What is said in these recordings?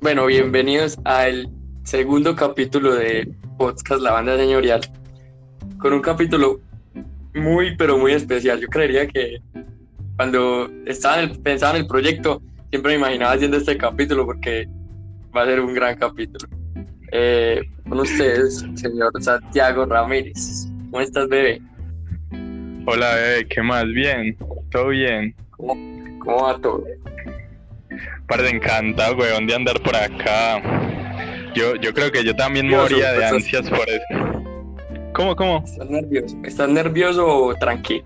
Bueno, bienvenidos al segundo capítulo de Podcast La Banda Señorial, con un capítulo muy, pero muy especial. Yo creería que cuando estaba en el- pensaba en el proyecto, siempre me imaginaba haciendo este capítulo porque va a ser un gran capítulo. Eh, con ustedes, señor Santiago Ramírez. ¿Cómo estás, bebé? Hola, bebé, ¿qué más? Bien, todo bien. ¿Cómo, cómo va todo? Par de encantado, weón, de andar por acá. Yo, yo creo que yo también moría de ansias por eso. ¿Cómo, cómo? ¿Estás nervioso? ¿Estás nervioso o tranquilo?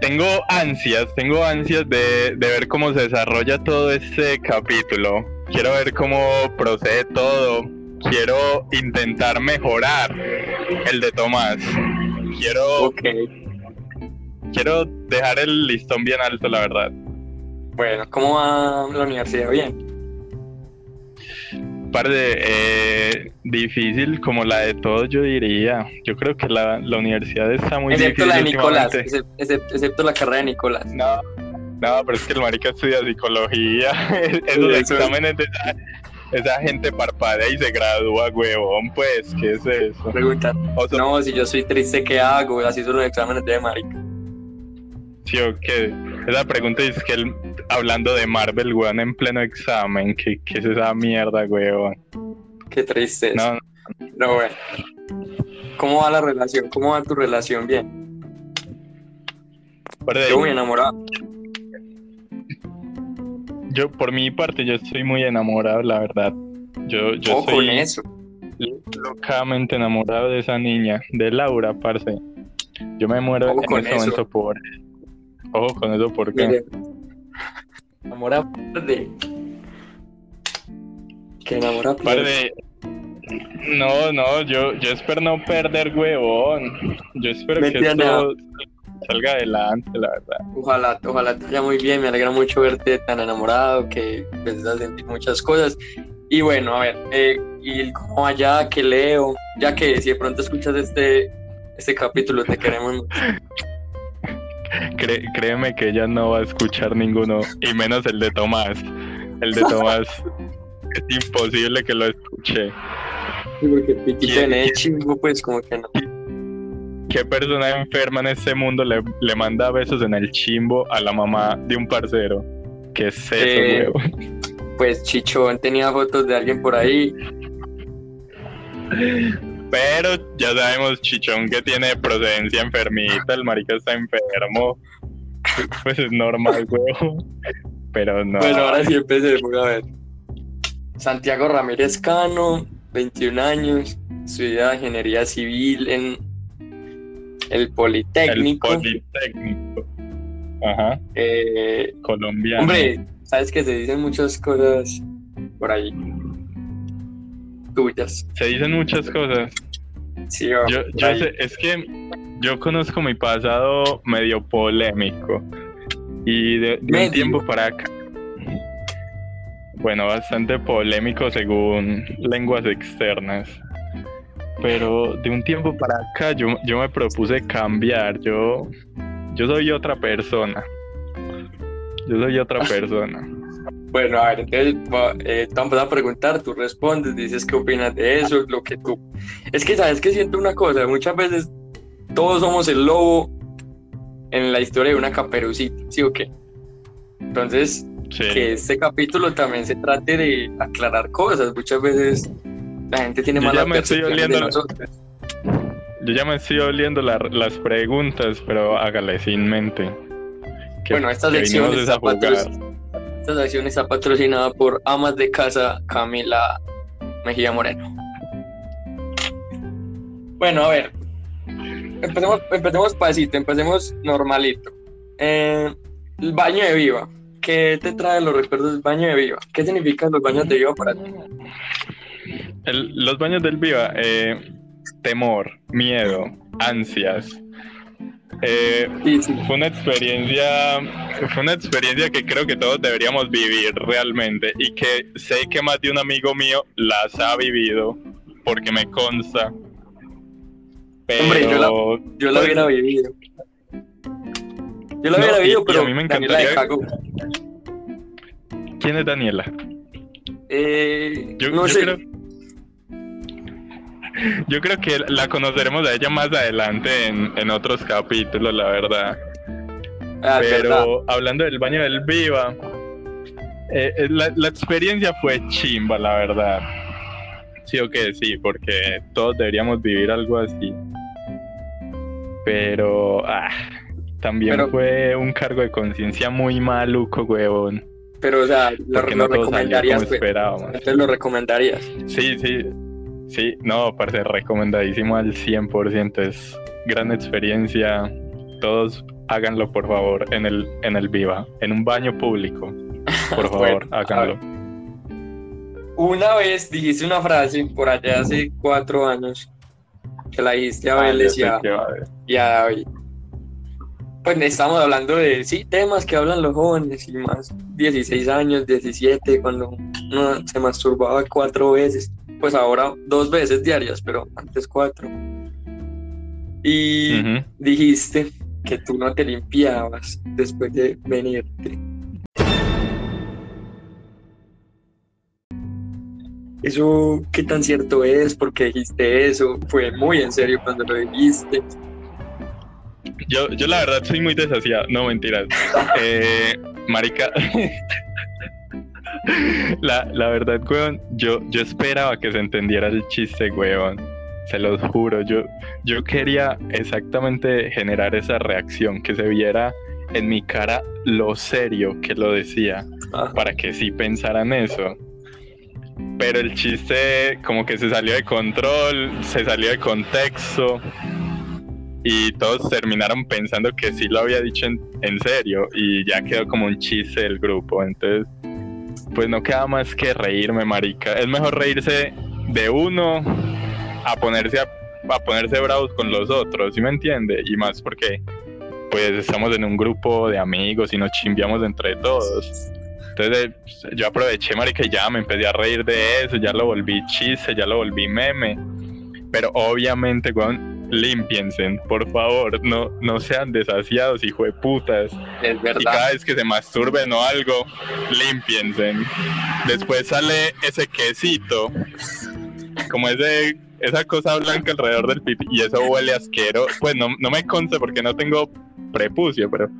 Tengo ansias, tengo ansias de, de ver cómo se desarrolla todo este capítulo. Quiero ver cómo procede todo. Quiero intentar mejorar el de Tomás. Quiero, Ok. quiero dejar el listón bien alto, la verdad. Bueno, ¿cómo va la universidad? Bien. Par de eh, difícil como la de todos, yo diría. Yo creo que la, la universidad está muy excepto difícil. la de Nicolás, excepto la carrera de Nicolás. No, no, pero es que el marica estudia psicología. Esos eso- exámenes de esa, gente parpadea y se gradúa, huevón. Pues, ¿qué es eso? Pregunta, O sea, no, si yo soy triste, ¿qué hago? Así son los exámenes de marica. sí o qué. Esa pregunta es que él, hablando de Marvel, weón, en pleno examen. ¿Qué, qué es esa mierda, huevón? Qué triste. No, Pero bueno. ¿Cómo va la relación? ¿Cómo va tu relación? Bien. Yo muy enamorado. yo, por mi parte, yo estoy muy enamorado, la verdad. Yo, yo Ojo soy eso. locamente enamorado de esa niña, de Laura, parce. Yo me muero en eso. momento por Ojo con eso, porque Mire. Enamorado de. Que enamora Parce, No, no, yo, yo espero no perder, huevón. Yo espero que esto salga adelante, la verdad. Ojalá, ojalá te vaya muy bien. Me alegra mucho verte tan enamorado que empiezas a sentir muchas cosas. Y bueno, a ver, eh, y como allá que leo, ya que si de pronto escuchas este, este capítulo, te queremos mucho. Cre- créeme que ella no va a escuchar ninguno, y menos el de Tomás. El de Tomás es imposible que lo escuche. Sí, Porque Piquito ¿Quién- en el chimbo, pues como que no. ¿Qué persona enferma en este mundo le, le manda besos en el chimbo a la mamá de un parcero? ¿Qué es eso, Eh, huevón? Pues Chichón tenía fotos de alguien por ahí. Pero ya sabemos, Chichón, que tiene procedencia enfermita, el marica está enfermo. Pues es normal, huevón. Pero no. Bueno, ahora sí empecemos a ver. Santiago Ramírez Cano, 21 años, estudia ingeniería civil en el el Politécnico. Politécnico. Ajá, Eh, colombiano. hombre, sabes que se dicen muchas cosas por ahí tuyas. Se dicen muchas cosas. Sí, Yo, yo sé, es que yo conozco mi pasado medio polémico. Y de, de un tiempo para acá. Bueno, bastante polémico según lenguas externas. Pero de un tiempo para acá yo, yo me propuse cambiar. Yo, yo soy otra persona. Yo soy otra persona. Bueno, a ver, entonces eh, te vamos a preguntar, tú respondes, dices qué opinas de eso, lo que tú... Es que, ¿sabes que Siento una cosa, muchas veces todos somos el lobo en la historia de una caperucita, ¿sí o qué? Entonces, Sí. que este capítulo también se trate de aclarar cosas, muchas veces la gente tiene Yo ya mala me estoy percepción de nosotros. Yo ya me estoy oliendo la- las preguntas, pero hágale sin mente. Que- Bueno, esta que sección está esta sección está patrocinada por amas de casa Camila Mejía Moreno. Bueno, a ver, empecemos, empecemos pasito, empecemos normalito. Eh, el baño de viva. ¿Qué te traen los recuerdos del baño de viva? ¿Qué significan los baños de viva para ti? Los baños del Viva, eh, temor, miedo, ansias. Eh, Sí, sí. fue una experiencia, fue una experiencia que creo que todos deberíamos vivir realmente y que sé que más de un amigo mío las ha vivido porque me consta. Pero Hombre, yo la- Yo Pues- hubiera vivido. Yo lo No, hubiera y- vivido, y pero a mí me encantaría- cagó. ¿quién es Daniela? Eh, Yo, no yo sé. creo, yo creo que la conoceremos a ella más adelante en, en otros capítulos, la verdad. Ah, verdad. Pero hablando del baño del Viva, eh, eh, la, la experiencia fue chimba, la verdad. Sí o que sí, porque todos deberíamos vivir algo así. Pero ah, también Pero- fue un cargo de conciencia muy maluco, huevón. Pero, o sea, lo, recomendarías. pues. esperábamos. Entonces lo recomendarías. Sí, sí, sí, no, parece recomendadísimo al 100%, es gran experiencia, todos háganlo por favor en el, en el Viva, en un baño público, por favor, Bueno, háganlo. Una vez dijiste una frase por allá hace cuatro años que la dijiste a Ah, Vélez y a, y a David. Pues estamos hablando de, sí, temas que hablan los jóvenes y más 16 años, 17, cuando uno se masturbaba cuatro veces, pues ahora dos veces diarias, pero antes cuatro. Y dijiste que tú no te limpiabas después de venirte. Eso, ¿qué tan cierto es? ¿Por qué dijiste eso? Fue muy en serio cuando lo dijiste. Yo, yo la verdad soy muy desasiado, no mentiras. Eh, marica, la, la verdad, weón, yo, yo esperaba que se entendiera el chiste, weón. Se los juro, yo, yo quería exactamente generar esa reacción, que se viera en mi cara lo serio que lo decía, Ah, para que sí pensaran eso. Pero el chiste como que se salió de control, se salió de contexto y todos terminaron pensando que sí lo había dicho en, en serio y ya quedó como un chiste del grupo. Entonces, pues no queda más que reírme, marica. Es mejor reírse de uno a ponerse a, ponerse bravos con los otros, ¿sí me entiende? Y más porque pues estamos en un grupo de amigos y nos chimbiamos entre todos. Entonces eh, yo aproveché, marica, y ya me empecé a reír de eso, ya lo volví chiste, ya lo volví meme. Pero obviamente, límpiense, por favor, no, no sean desasiados, hijo de putas. es Y verdad. cada vez que se masturben o algo, límpiense. Después sale ese quesito, como ese, esa cosa blanca alrededor del pipí, y eso huele asquero. Pues no, no me consta porque no tengo prepucio, pero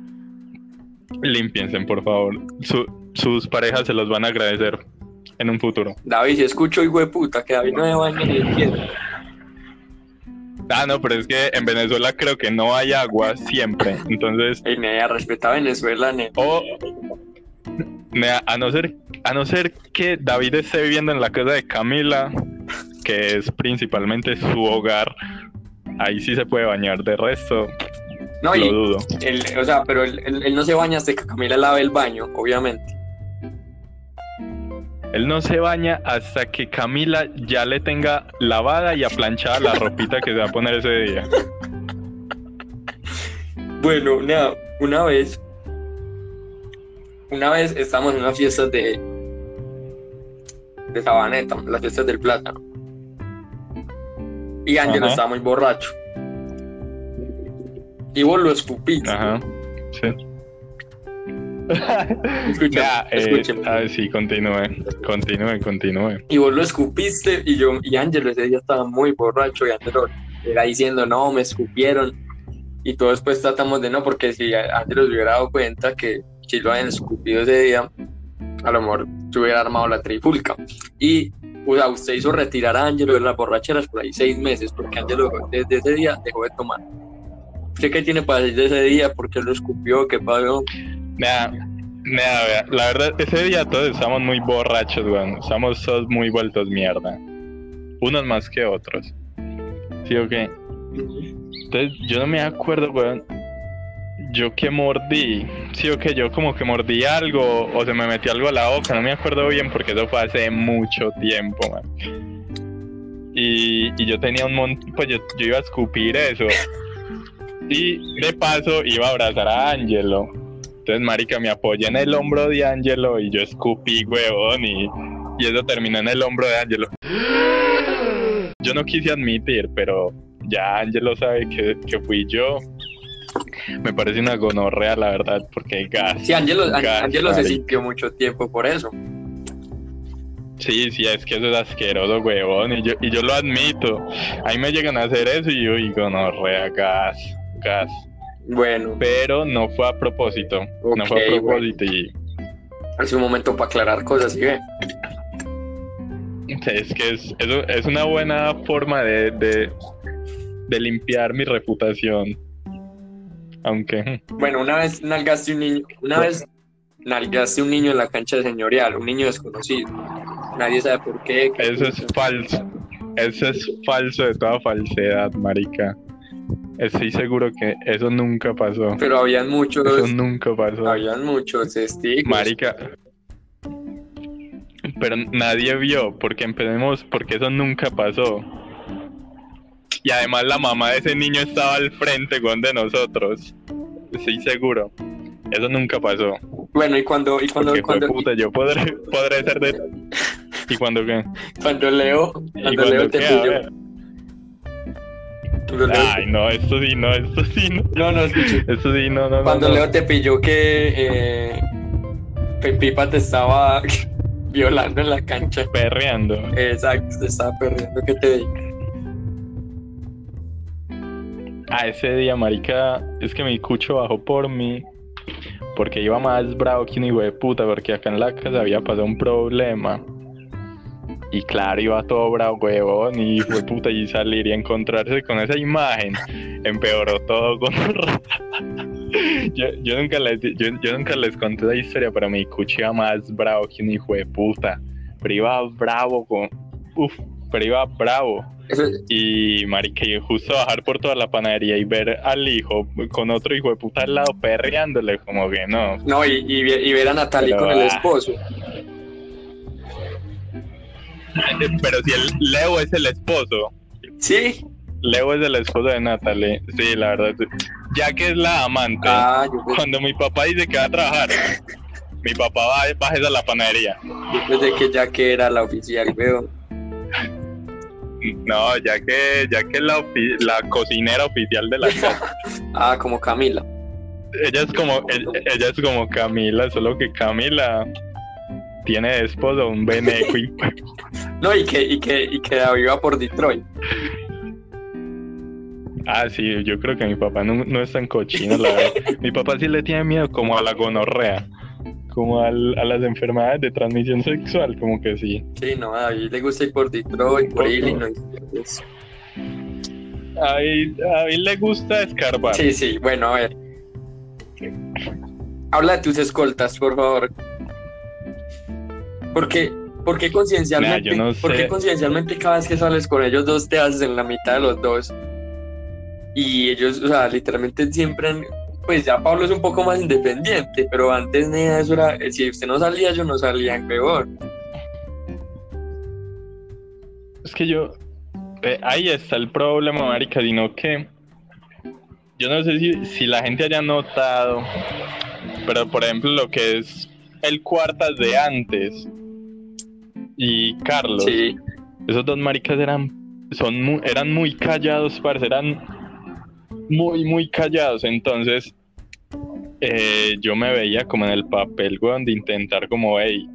límpiense, por favor. Su- sus parejas se los van a agradecer en un futuro. David, si escucho, hijo de puta, que David no se baña ni entiende. Ah, no, pero es que en Venezuela creo que no hay agua siempre. Entonces, Ey, nea, respeta a Venezuela, nea. o a no ser a no ser que David esté viviendo en la casa de Camila, que es principalmente su hogar, ahí sí se puede bañar. De resto, No, lo y, dudo. él, o sea, pero él, él- él no se baña hasta que Camila lave el baño, obviamente. Él no se baña hasta que Camila ya le tenga lavada y aplanchada la ropita que se va a poner ese día. Bueno, nea, una vez, una vez estamos en unas fiestas de, de Sabaneta, las fiestas del plátano. Y Ángelo Ajá. estaba muy borracho. Y vos lo escupiste. Ajá. Sí. Escucha, eh, a ver, sí, continúe, continúe, continúe. Y vos lo escupiste y yo y Ángelo ese día estaba muy borracho y Ángelo era diciendo no, me escupieron. Y todos después tratamos de no, porque si Ángelo se hubiera dado cuenta que si lo habían escupido ese día, a lo mejor se hubiera armado la trifulca. Y o sea, usted hizo retirar a Ángelo de las borracheras por ahí seis meses, porque Ángelo desde ese día dejó de tomar. ¿Usted qué tiene para decir de ese día? ¿Por qué lo escupió? ¿Qué pasó? Nada, vea, la verdad, ese día todos estamos muy borrachos, weón. Estamos todos muy vueltos mierda. Unos más que otros. ¿Sí o qué? Entonces, yo no me acuerdo, weón. Yo que mordí. Sí o qué, yo como que mordí algo o se me metió algo a la boca. No me acuerdo bien porque eso fue hace mucho tiempo, man. Y, y yo tenía un montón, pues yo, yo iba a escupir eso. Y de paso iba a abrazar a Angelo. Entonces, marica, me apoyé en el hombro de Angelo y yo escupí, huevón, y, y eso terminó en el hombro de Angelo. Yo no quise admitir, pero ya Angelo sabe que, que fui yo. Me parece una gonorrea, la verdad, porque gas. Sí, Ángelo gas, se marica. sintió mucho tiempo por eso. Sí, sí, es que eso es asqueroso, huevón, y yo, y yo lo admito. Ahí me llegan a hacer eso y yo digo, no, rea, gas, gas. Bueno, Pero no fue a propósito, no fue a propósito y es un momento para aclarar cosas, ¿sí es que es, eso es una buena forma de, de, de limpiar mi reputación. Aunque, Bueno, una vez nalgaste un niño, una vez nalgaste un niño en la cancha de señorial, un niño desconocido. Nadie sabe por qué. qué eso es falso. Eso es falso de toda falsedad, marica. Estoy seguro que eso nunca pasó. Pero habían muchos, Eso nunca pasó. habían muchos testigos. Marica. Pero nadie vio, porque empecemos, porque eso nunca pasó. Y además la mamá de ese niño estaba al frente weón, de nosotros. Estoy seguro. Eso nunca pasó. Bueno, y cuando, y cuando, Porque fue cuando, puta, yo podré, podré ser de. ¿Y cuando qué? cuando Leo, ¿Y cuando Leo te qué? Ay, no, esto sí, no, esto sí, no. no, no, escuché. Esto sí, no, no. Cuando no. Leo te pilló que eh, Pepipa te estaba violando en la cancha. Perreando. Exacto, te estaba perdiendo. ¿Qué te? A ese día, marica, es que mi cucho bajó por mí. Porque iba más bravo que un hijo de puta, porque acá en la casa había pasado un problema. Y claro, iba todo bravo, huevón, y de puta, y salir y encontrarse con esa imagen empeoró todo con yo, yo nunca les yo, yo nunca les conté la historia, pero mi cucho iba más bravo que un hijo de puta. Pero iba bravo con. Uf, pero iba bravo. Y marica, y justo bajar por toda la panadería y ver al hijo con otro hijo de puta al lado perreándole, como que no. no, y, y, ve- y ver a Natalie Pero, con el ah. Pero si el Leo es el esposo, Sí. Leo es el esposo de Natalie, sí, la verdad. sí. Ya que es la amante, Ah, yo, cuando mi papá dice que va a trabajar, mi papá va, va a la panadería. yo pensé que ya que era la oficial, veo. No, ya que, ya que es la, la cocinera oficial de la casa. Ah, como Camila. ella es como ella, ella es como Camila, solo que Camila tiene de esposo un beneco No, y que, y que, y que David va por Detroit. Ah, sí, yo creo que mi papá no, no es tan cochino, la verdad. Mi papá sí le tiene miedo como a la gonorrea, como al- a las enfermedades de transmisión sexual, como que sí. Sí, no, a David le gusta ir por Detroit, por. Illinois. pues. A él, a él le gusta escarbar. Sí, sí, bueno, a ver. Habla de tus escoltas, por favor. ¿Por qué, por qué conciencialmente, Nah, yo no sé. conciencialmente cada vez que sales con ellos dos te haces en la mitad de los dos? Y ellos, o sea, literalmente siempre han- pues ya Pablo es un poco más independiente, pero antes nada, eso era, eh, si usted no salía, ellos no salían, peor. Es que yo. eh, ahí está el problema, marica, sino que. Yo no sé si, si la gente haya notado, pero por ejemplo, lo que es el cuartas de antes y Carlos, Sí, esos dos maricas eran, son mu- eran muy callados, parce, eran muy, muy callados. Entonces, eh, yo me veía como en el papel, weón, de intentar como, hey,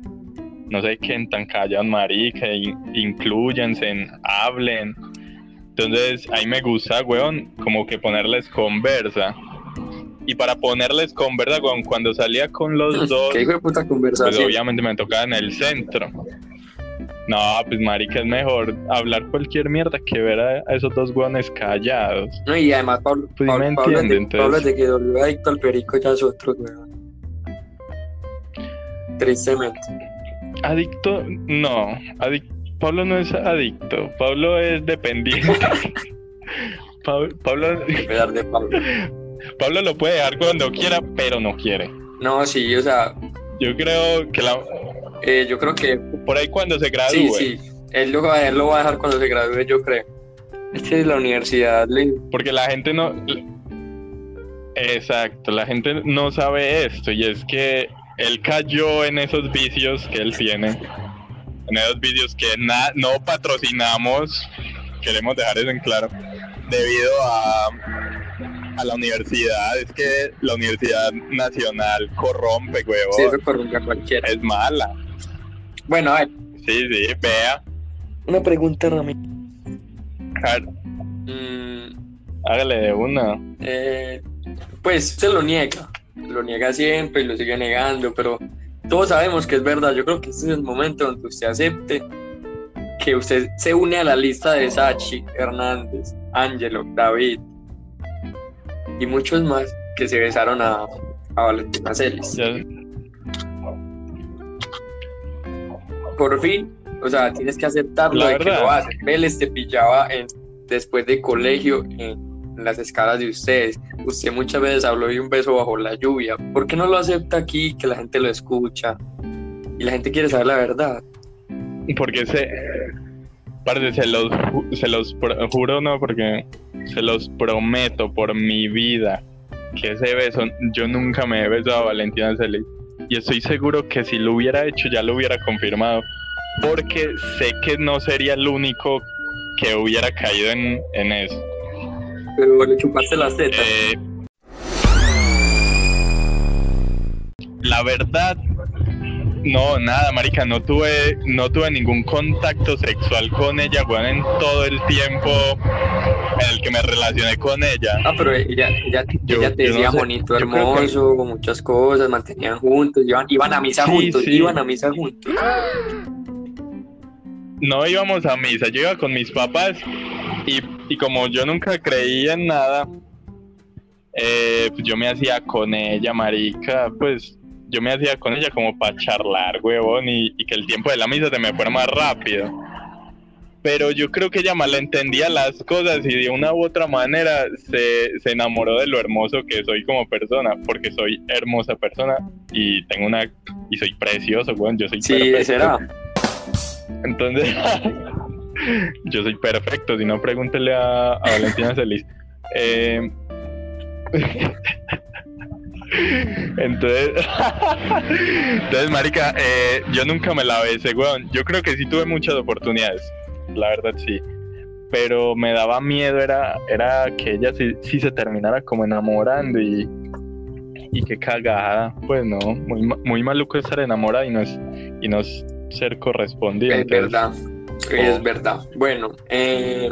no sé qué tan callados, marica, in- incluyanse, en- hablen. Entonces, ahí me gusta, weón, como que ponerles conversa. Y para ponerles conversa, weón, cuando salía con los dos, qué hijo de puta pues obviamente me tocaba en el centro. No, pues marica, es mejor hablar cualquier mierda que ver a, a esos dos guanes callados. No, y además Pablo, Pues Pablo, me Pablo de-. Pablo de que volvió adicto al perico ya es otro, weón. Tristemente. Adicto, no. Adic- Pablo no es adicto. Pablo es dependiente. Pablo, Pablo, de Pablo. Pablo lo puede dejar cuando quiera, pero no quiere. No, sí, o sea, Yo creo que la, eh, yo creo que por ahí cuando se sí, gradúe, sí. Él lo, él lo va a dejar cuando se gradúe, yo creo. Es que la universidad le... porque la gente no. Exacto, la gente no sabe esto y es que él cayó en esos vicios que él tiene, en esos vicios que na- no patrocinamos, queremos dejar eso en claro, debido a, a la universidad. Es que la Universidad Nacional corrompe, huevón, Sí, eso corrompe a cualquiera. es mala. Bueno, a ver, Sí, sí, vea. Una pregunta, Rami. Ver, Mm, hágale de una. eh, pues se lo niega, lo niega siempre y lo sigue negando, pero todos sabemos que es verdad. Yo creo que este es el momento donde usted acepte que usted se une a la lista de Sachi, Hernández, Ángelo, David y muchos más que se besaron a, a Valentina Celis. Ya- Por fin, o sea, tienes que aceptarlo de que lo hace. Vélez te pillaba en, después de colegio en, en las escalas de ustedes. Usted muchas veces habló de un beso bajo la lluvia. ¿Por qué no lo acepta aquí que la gente lo escucha? Y la gente quiere saber la verdad. Porque se. Parce, se los, ju- se los juro, no, porque se los prometo por mi vida que ese beso, yo nunca me he besado a Valentina Celis. Y estoy seguro que si lo hubiera hecho, ya lo hubiera confirmado. Porque sé que no sería el único que hubiera caído en, en eso. Pero le chupaste las tetas. Eh, la verdad, no, nada, marica, no tuve, no tuve ningún contacto sexual con ella, weón, en todo el tiempo en el que me relacioné con ella. Ah, pero ella, ella, yo- ella te no decía sé. bonito, que- hermoso, con muchas cosas, mantenían juntos, iban, iban a misa Sí, juntos, sí. iban a misa juntos. No íbamos a misa, yo iba con mis papás y, y como yo nunca creía en nada, eh, pues yo me hacía con ella, marica, pues yo me hacía con ella como para charlar, huevón, y, y que el tiempo de la misa se me fuera más rápido. Pero yo creo que ella malentendía las cosas y de una u otra manera se, se enamoró de lo hermoso que soy como persona, porque soy hermosa persona y tengo una y soy precioso, weón, yo soy Sí, perfecto. será. Entonces, yo soy perfecto, si no pregúntele a, a Valentina Celis. Eh, entonces, entonces, marica, eh, yo nunca me la besé, weón. Yo creo que sí tuve muchas oportunidades, la verdad sí. Pero me daba miedo, era, era que ella sí, sí se terminara como enamorando y, y qué cagada. Pues no, muy, muy maluco estar enamorada y no, es, y no ser correspondido. Es entonces- verdad, es verdad. Bueno, eh,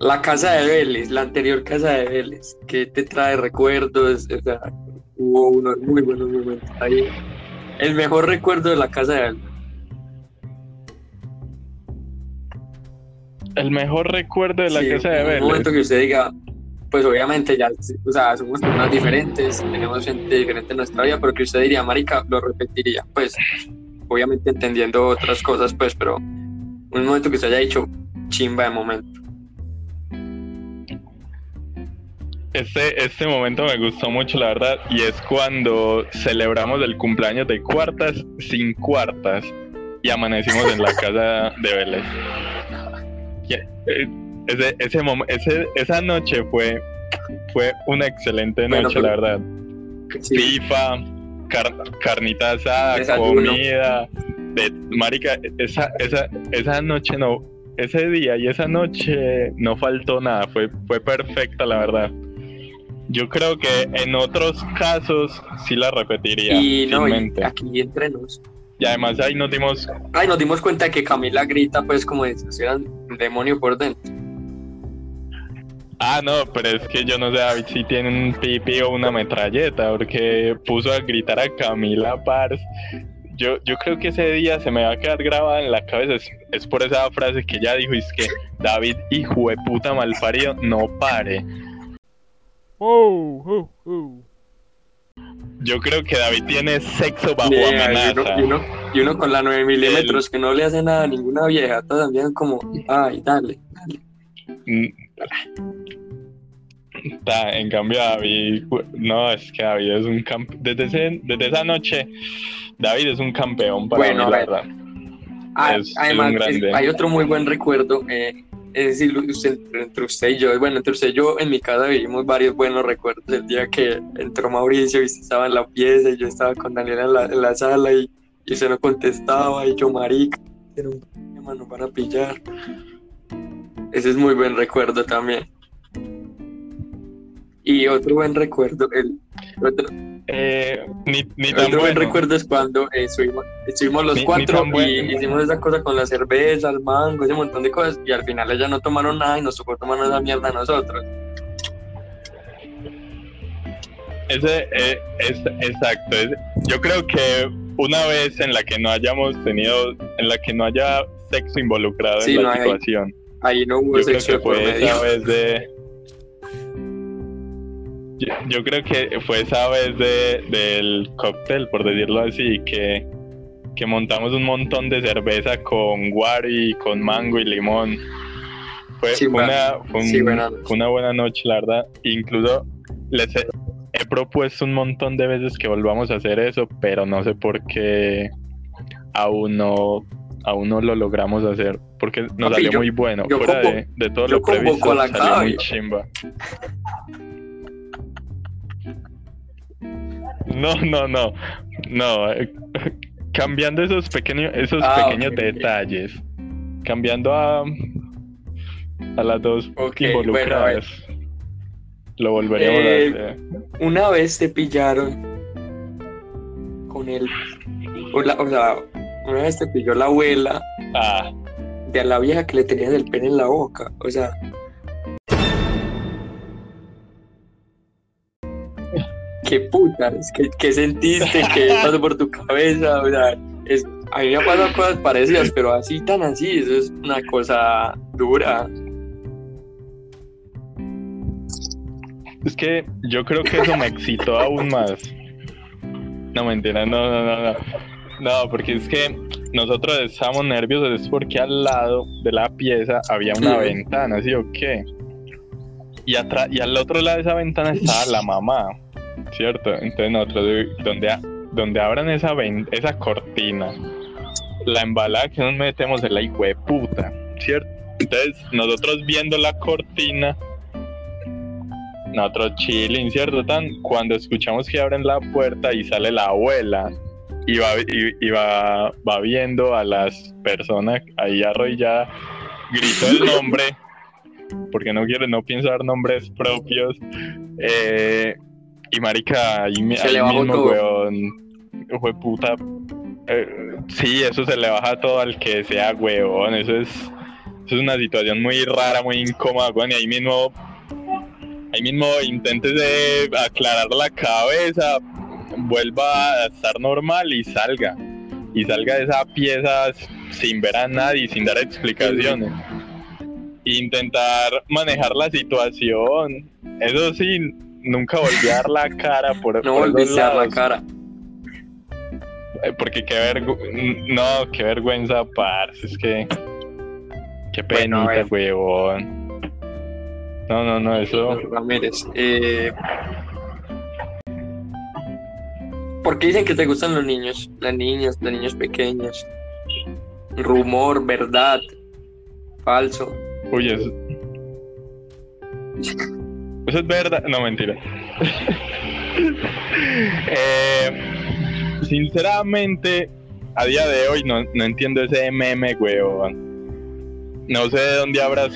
la casa de Vélez, la anterior casa de Vélez, ¿qué te trae recuerdos? O sea, hubo unos muy buenos momentos ahí. El mejor recuerdo de la casa de Vélez. El mejor recuerdo de la Sí, casa de Un Vélez. momento que usted diga, pues obviamente ya, o sea, somos personas diferentes, tenemos gente diferente en nuestra vida, pero que usted diría, marica, lo repetiría. Pues, obviamente entendiendo otras cosas, pues, pero un momento que usted haya dicho, chimba de momento. Este, este momento me gustó mucho, la verdad, y es cuando celebramos el cumpleaños de cuartas sin cuartas y amanecimos en la casa de Vélez. Eh, Ese, ese momen- ese- esa noche fue, fue una excelente Bueno, noche, pero- la verdad. Sí. FIFA, car- carnita asada, Desayuno. comida. De, marica, esa, esa, esa noche no, ese día y esa noche no faltó nada, fue, fue perfecta, la verdad. Yo creo que en otros casos sí la repetiría. Y no, y aquí entre nos. Y además ahí nos dimos, Ay, nos dimos cuenta de que Camila grita, pues, como si fuera un demonio por dentro. ah no, pero es que yo no sé David si tiene un pipi o una metralleta, porque puso a gritar a Camila Pars. Yo, yo creo que ese día se me va a quedar grabada en la cabeza, es, es por esa frase que ella dijo, es que David, hijo de puta malparido, no pare. Oh, oh, oh. Yo creo que David tiene sexo bajo Yeah, y, amenaza. uno, y, uno, y uno con la 9 milímetros que no le hace nada a ninguna vieja, todas también como, ay, dale, dale. Mm. En cambio David, no, es que David es un campeón. Desde, ese- desde esa noche, David es un campeón para Bueno, mí, la verdad. Ah, Es- es además, un grande. es- hay otro muy buen recuerdo, eh, es decir, entre usted y yo, bueno, entre usted y yo en mi casa vivimos varios buenos recuerdos. El día que entró Mauricio y estaba en la pieza y yo estaba con Daniela en la, sala y, y usted no contestaba y yo, marica, era un nos van a pillar. Ese es muy buen recuerdo también. Y otro buen recuerdo, el otro, Eh, ni, ni tan buen bueno. recuerdo es cuando eh, estuvimos, estuvimos los Ni- cuatro bueno. y hicimos esa cosa con la cerveza, el mango, ese montón de cosas y al final ellas no tomaron nada y nos tocó tomar esa mierda a nosotros. Ese eh, es exacto. es- yo creo que una vez en la que no hayamos tenido, en la que no haya sexo involucrado Sí, en no la hay- situación, Ahí no hubo yo creo sexo que fue medio. esa vez de. Yo, yo creo que fue esa vez de, del cóctel, por decirlo así, que, que montamos un montón de cerveza con guari, con mango y limón. Fue, Sí, fue bueno. una, fue, un- Sí, buena fue una buena noche, la verdad. Incluso les he, he propuesto un montón de veces que volvamos a hacer eso, pero no sé por qué aún no, aún no lo logramos hacer. Porque nos Papi, salió yo- muy bueno. Fuera de, de todo lo previsto, salió muy chimba. No, no, no. No. eh, Cambiando esos pequeños, esos Ah, pequeños ok, ok. detalles. Cambiando a, a las dos involucradas. lo volveríamos Eh, a hacer. Una vez te pillaron con el. O, la- o sea, una vez te pilló la abuela Ah, de a la vieja que le tenías el pene en la boca. O sea. ¿Qué putas? ¿Qué, qué sentiste? ¿Qué pasó por tu cabeza? O sea, es, a mí me han pasado cosas parecidas, pero así tan así, eso es una cosa dura. es que yo creo que eso me excitó aún más. No, mentira, no, no, no, no. No, porque es que nosotros estábamos nerviosos, es porque al lado de la pieza había una ventana, ¿sí o qué? Y, atrás, y al otro lado de esa ventana estaba la mamá, ¿cierto? Entonces nosotros, donde, donde abran esa, esa cortina, la embalada que nos metemos es la hijo de puta, ¿cierto? Entonces nosotros viendo la cortina, nosotros chilling, ¿cierto? Tan, cuando escuchamos que abren la puerta y sale la abuela y va, y, va, va viendo a las personas ahí arrolladas, gritó el nombre, porque no quiere, no pienso dar nombres propios, eh, y marica, ahí, mi- Se ahí le bajó mismo, todo. weón, fue puta, eh, sí, eso se le baja todo al que sea, weón, eso es, eso es una situación muy rara, muy incómoda, weón, y ahí mismo ahí mismo intentes de aclarar la cabeza, vuelva a estar normal y salga. Y salga de esa pieza sin ver a nadie, sin dar explicaciones. Intentar manejar la situación. Eso sí, nunca volví a dar la cara por, No por volviste a dar la cara. Eh, Porque qué vergüenza, no, qué vergüenza, parce, es que qué Bueno, penita, ver. huevón. No, no, no, eso. Ramírez. Eh, ¿Por qué dicen que te gustan los niños? Las niñas, los niños pequeños. Rumor, verdad, falso. Uy, eso. Eso es verdad. No, mentira. Eh, sinceramente, a día de hoy no, no entiendo ese meme, weón. No sé de dónde habrá.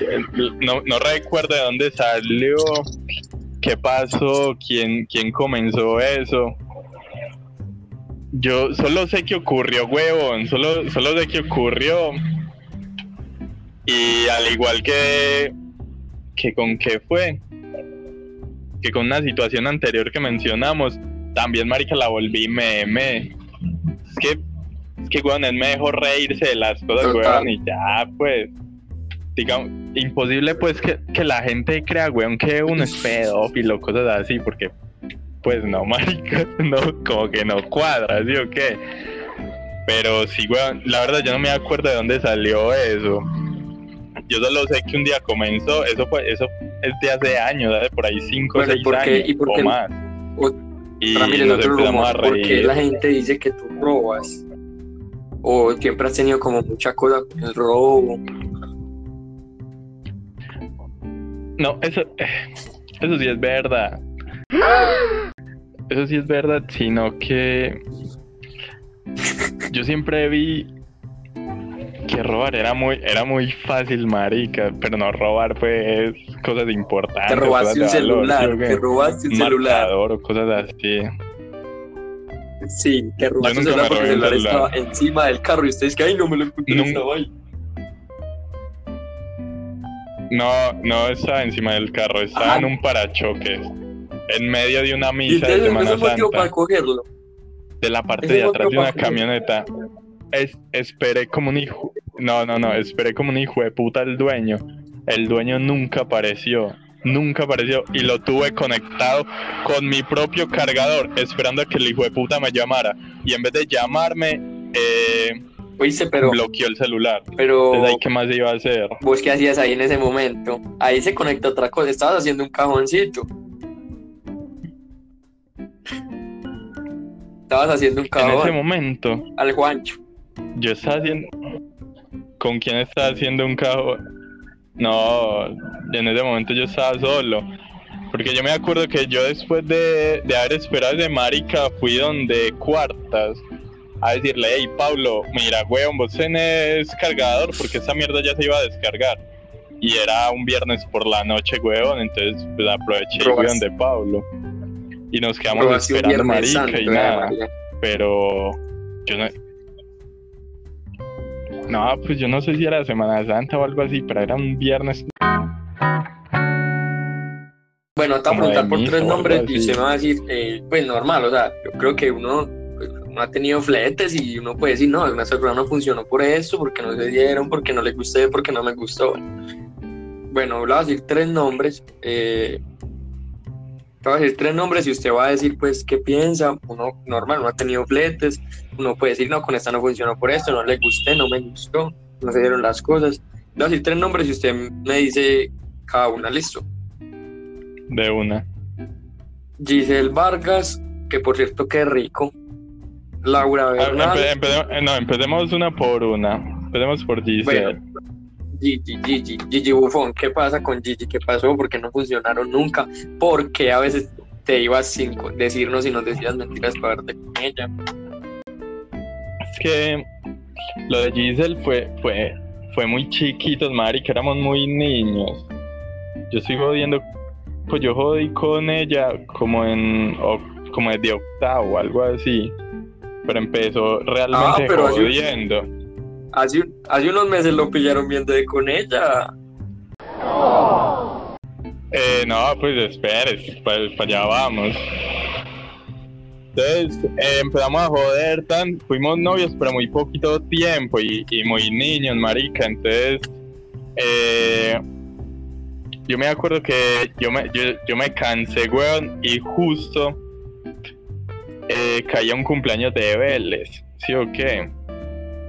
No, no recuerdo de dónde salió. ¿Qué pasó? ¿Quién, quién comenzó eso? Yo solo sé que ocurrió, huevón. Solo, solo sé que ocurrió. Y al igual que, que con qué fue, que con una situación anterior que mencionamos, también marica la volví meme. Es que, es que weón, es mejor reírse de las cosas, weón, y ya, pues. Digamos, imposible pues que, que la gente crea, weón, que uno es pedófilo, cosas así, porque pues no, marica, no, como que no cuadra, ¿sí o qué? Pero sí, weón, la verdad yo no me acuerdo de dónde salió eso. Yo solo sé que un día comenzó, eso fue, eso es de hace años, de por ahí 5 o Bueno, ¿y 6 por qué- años y por o más. o- y Ramírez, nos otro rumor. ¿Por qué reír. la gente dice que tú robas? O siempre has tenido como mucha cosa con el robo. No, eso, eso sí es verdad. Eso sí es verdad, sino que yo siempre vi que robar era muy, era muy fácil, marica, pero no robar pues cosas importantes. Te robaste un valor, celular, ¿sí o qué? te robaste un Un celular. o cosas así. Sí, Yo su nunca celular porque el un celular celular. estaba encima del carro y ustedes que, ay, no me lo encontré, Nunca- estaba ahí. No, no estaba encima del carro, estaba Ajá. en un parachoques. En medio de una misa de no Semana es motivo Santa. para cogerlo. de la parte de atrás de una camioneta. Es, esperé como un hijo. No, no, no. Esperé como un hijo de puta el dueño. El dueño nunca apareció. Nunca apareció. Y lo tuve conectado con mi propio cargador, esperando a que el hijo de puta me llamara. Y en vez de llamarme, eh, Oíste, pero, bloqueó el celular. pero Entonces, ahí, ¿qué más iba a hacer? vos qué hacías ahí en ese momento. Ahí se conecta otra cosa. Estabas haciendo un cajoncito. Estabas haciendo un En ese cajón momento, al Juancho. yo estaba haciendo. ¿Con quién estaba haciendo un cajón? No, en ese momento yo estaba solo. Porque yo me acuerdo que yo después de, de haber esperado de marica fui donde cuartas a decirle, hey Pablo, mira, weón, vos tenés cargador porque esa mierda ya se iba a descargar. Y era un viernes por la noche, weón, entonces pues aproveché y fui Probaste. donde Pablo. Y nos quedamos Probaste un esperando marica Santo, y eh, nada pero yo no. No, pues yo no sé si era Semana Santa o algo así, pero era un viernes. Bueno, te voy a preguntar por tres nombres y usted me va a decir, eh, pues normal, o sea, yo creo que uno, pues, uno ha tenido fletes y uno puede decir, no, una celular no funcionó por eso, porque no se dieron, porque no le gusté, porque no me gustó. Bueno, le voy a decir tres nombres. Eh, te voy a decir tres nombres y usted va a decir, pues, qué piensa. Uno normal, uno ha tenido fletes, uno puede decir, no, con esta no funcionó por esto, no le gusté, no me gustó, no se dieron las cosas. Le voy a decir tres nombres y usted me dice cada una, listo. De una. Giselle Vargas, que por cierto, qué rico. Laura Ah, Bernal, empe- empe- no, empecemos una por una. Empecemos por Giselle. Bueno. Gigi, Gigi, Gigi Buffon. ¿Qué pasa con Gigi? ¿Qué pasó? ¿Por qué no funcionaron nunca? Porque a veces te ibas sin decirnos y nos decías mentiras para verte con ella. Es que lo de Giselle fue, fue, fue muy chiquitos, marica, éramos muy niños. Yo estoy jodiendo, pues yo jodí con ella como en, como desde octavo, algo así. Pero empezó realmente Ah, pero jodiendo. Hace, hace unos meses lo pillaron viendo con ella. Eh, no, pues espere, para allá vamos. Entonces eh, empezamos a joder, tan, fuimos novios, pero muy poquito tiempo y, y muy niños, marica. Entonces, eh, yo me acuerdo que yo me, yo, yo me cansé, weón, y justo eh, caía un cumpleaños de Vélez, ¿sí o qué?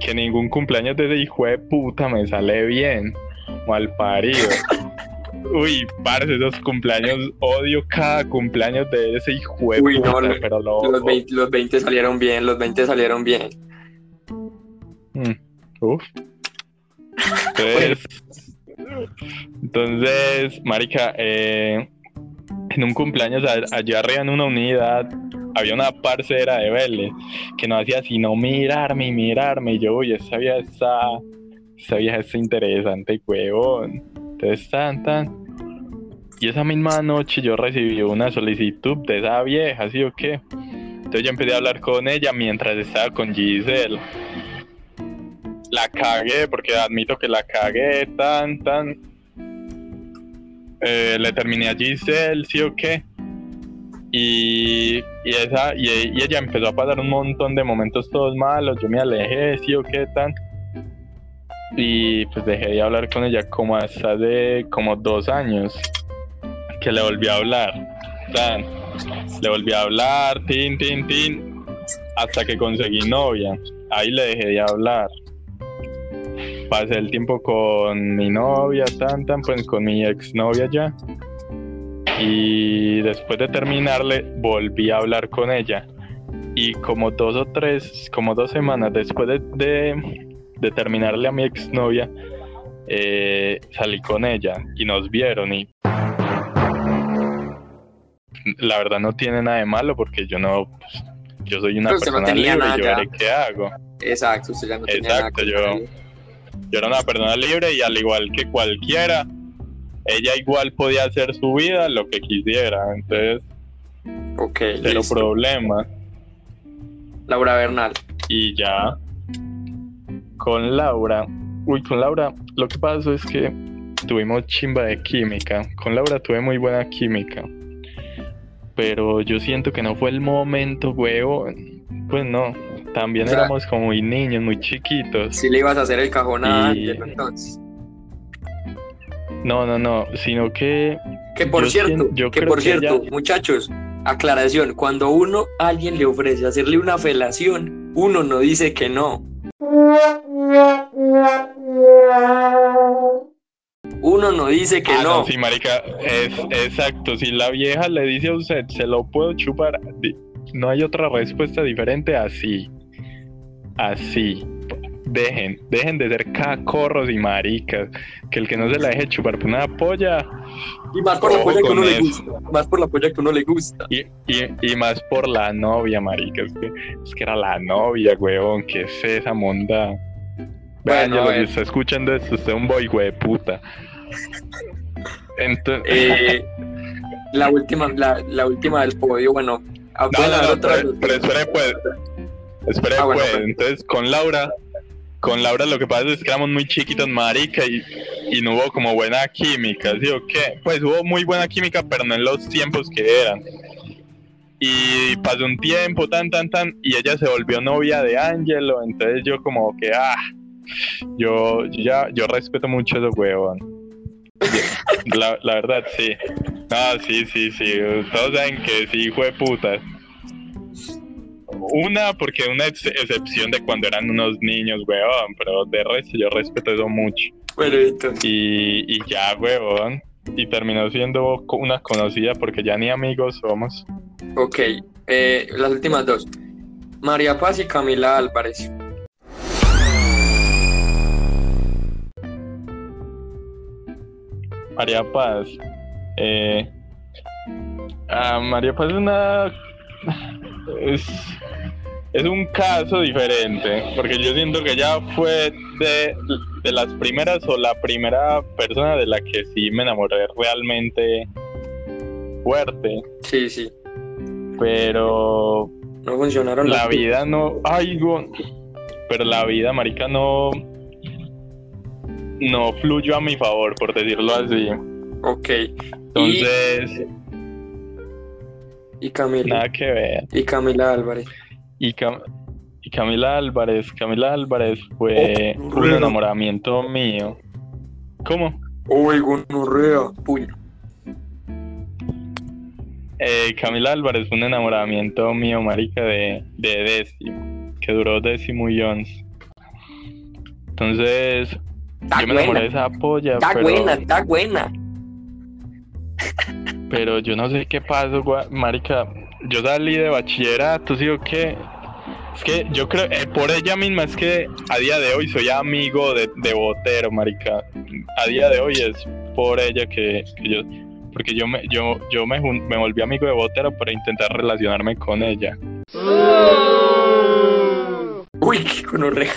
Que ningún cumpleaños de ese hijo de puta me sale bien, mal parido. Uy, parce, esos cumpleaños, odio cada cumpleaños de ese hijo de Uy, no, puta, lo- pero lo Los 20, los 20 salieron bien, los 20 salieron bien. Mm, Uf. Entonces, entonces, marica, eh, en un cumpleaños allá arriba en una unidad había una parcera de Vélez que no hacía sino mirarme y mirarme y yo, uy, esa vieja está, esa vieja está interesante, huevón. Entonces, tan, tan. Y esa misma noche yo recibí una solicitud de esa vieja, ¿sí o qué? Entonces yo empecé a hablar con ella mientras estaba con Giselle la cagué, porque admito que la cagué tan, tan. Eh, le terminé a Giselle, sí o qué. Y, y esa, y, ella empezó a pasar un montón de momentos todos malos. Yo me alejé, sí o qué, tan. Y pues dejé de hablar con ella como hasta de como dos años. Que le volví a hablar. Tan. Le volví a hablar, tin, tin, tin. Hasta que conseguí novia. Ahí le dejé de hablar pasé el tiempo con mi novia, tan, tan, pues con mi exnovia ya. Y después de terminarle, volví a hablar con ella. Y como dos o tres, como dos semanas después de, de, de terminarle a mi exnovia, eh, salí con ella y nos vieron y la verdad no tiene nada de malo porque yo no, pues, yo soy una Pero no persona tenía libre nada y yo veré qué hago. Exacto, usted ya no tenía Exacto, nada yo-. Yo era una persona libre y al igual que cualquiera, ella igual podía hacer su vida lo que quisiera, entonces Ok, cero listo. problema. Laura Bernal. y ya. Con Laura, uy, con Laura, lo que pasó es que tuvimos chimba de química. Con Laura tuve muy buena química. Pero yo siento que no fue el momento, huevo. Pues no, también O sea- éramos como muy niños, muy chiquitos. Si le ibas a hacer el cajón a Y- Ángelo, entonces. No, no, no, sino que Que por Yo cierto, yo que por que cierto, ella- muchachos, aclaración, cuando uno a alguien le ofrece hacerle una felación, uno no dice que no. Uno no dice que Ah, no. no, sí, marica, es exacto. Si la vieja le dice a usted, se lo puedo chupar, no hay otra respuesta diferente así. Así. Dejen, dejen de ser cacorros y maricas. Que el que no se la deje chupar por una polla Y más por la polla que uno le gusta. Más por la polla que uno le gusta. y, y, y más por la novia, marica. Es que, es que era la novia, weón. ¿Qué es esa monda? Bueno, lo que está escuchando esto, usted es un boy, güey, puta. Entonces. Eh, la última, la, la última del podio, bueno, ah, No, no, no, pero, pero espere, pues. Espere, Ah, bueno, pues. pues. Entonces, con Laura, con Laura lo que pasa es que éramos muy chiquitos, marica, y, y no hubo como buena química, ¿sí o qué? Pues hubo muy buena química, pero no en los tiempos que eran. Y pasó un tiempo, tan, tan, tan, y ella se volvió novia de Angelo, entonces yo como que, ah, yo, ya, yo respeto mucho a esos huevón. La, la verdad, sí. No, sí, sí, sí. Todos saben que sí, hijo de. Una, porque una ex- excepción de cuando eran unos niños, weón, pero de resto yo respeto eso mucho. Bueno, entonces, Y, y ya, weón. Y terminó siendo una conocida porque ya ni amigos somos. ok, eh, las últimas dos. María Paz y Camila Álvarez. María Paz. Eh, ah, María Paz es una. Es, es un caso diferente, porque yo siento que ella fue de, de las primeras o la primera persona de la que sí me enamoré realmente fuerte, Sí, sí. pero No funcionaron la vida no. Ay, pero la vida, marica, no. No fluyó a mi favor, por decirlo así. Ok. Entonces, Y Camila. nada que ver. Y Camila Álvarez. Y, Cam- y Camila Álvarez, Camila Álvarez fue Oh, un enamoramiento mío. ¿Cómo? Uy, gonorrea. Puño. Eh, Camila Álvarez fue un enamoramiento mío, marica, de, de décimo, que duró décimo y once. Entonces, Está yo me enamoré de esa polla, Está pero, buena, está buena. Pero yo no sé qué pasó, marica. Yo salí de bachillerato, ¿sí o qué? Es que yo creo, eh, por ella misma, es que a día de hoy soy amigo de, de Botero, marica. A día de hoy es por ella que, yo, porque yo me, yo, yo me, me volví amigo de Botero para intentar relacionarme con ella. Uy, qué gonorrea.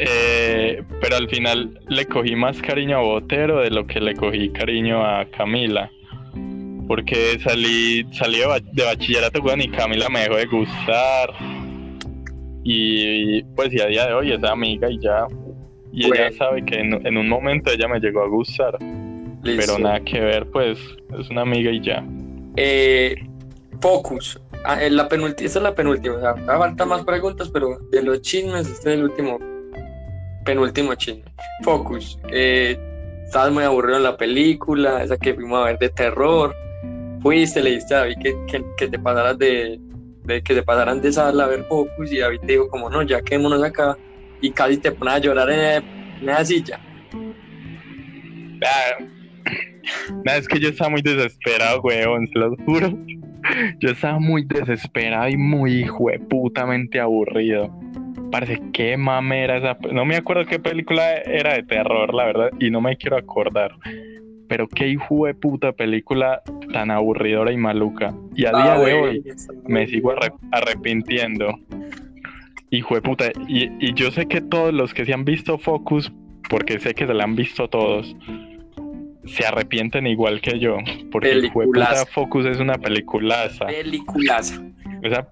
Eh, pero al final le cogí más cariño a Botero de lo que le cogí cariño a Camila. Porque salí, salí de, ba- de bachillerato, weón, y Camila me dejó de gustar. Y pues y a día de hoy es amiga y ya. Y ella sabe que en, en un momento ella me llegó a gustar. Listo. Pero nada que ver, pues es una amiga y ya. Eh, Focus. Ah, en la penúltima, esta es la penúltima. O sea, más preguntas, pero de los chismes, este es el último, penúltimo chisme. Focus. Eh, estabas muy aburrido en la película, esa que fuimos a ver de terror. Fuiste, le diste a David que, que, te pasaras de, que te pasaran de sala a ver Focus y David te dijo como no, ya quedémonos acá y casi te pones a llorar en, en la silla. Ah, Nada, es que yo estaba muy desesperado, weón, se los juro. Yo estaba muy desesperado y muy hijueputamente aburrido. Parece que mamera esa. pe- No me acuerdo qué película era de terror, la verdad, y no me quiero acordar. Pero qué hijo de puta película tan aburridora y maluca. Y a día Ah, de güey, hoy me sigo arre- arrepintiendo. Hijo de puta. Y, y yo sé que todos los que se han visto Focus, porque sé que se la han visto todos, se arrepienten igual que yo. Porque hijo de puta Peliculaza. Focus es una peliculaza. Peliculaza. Esa,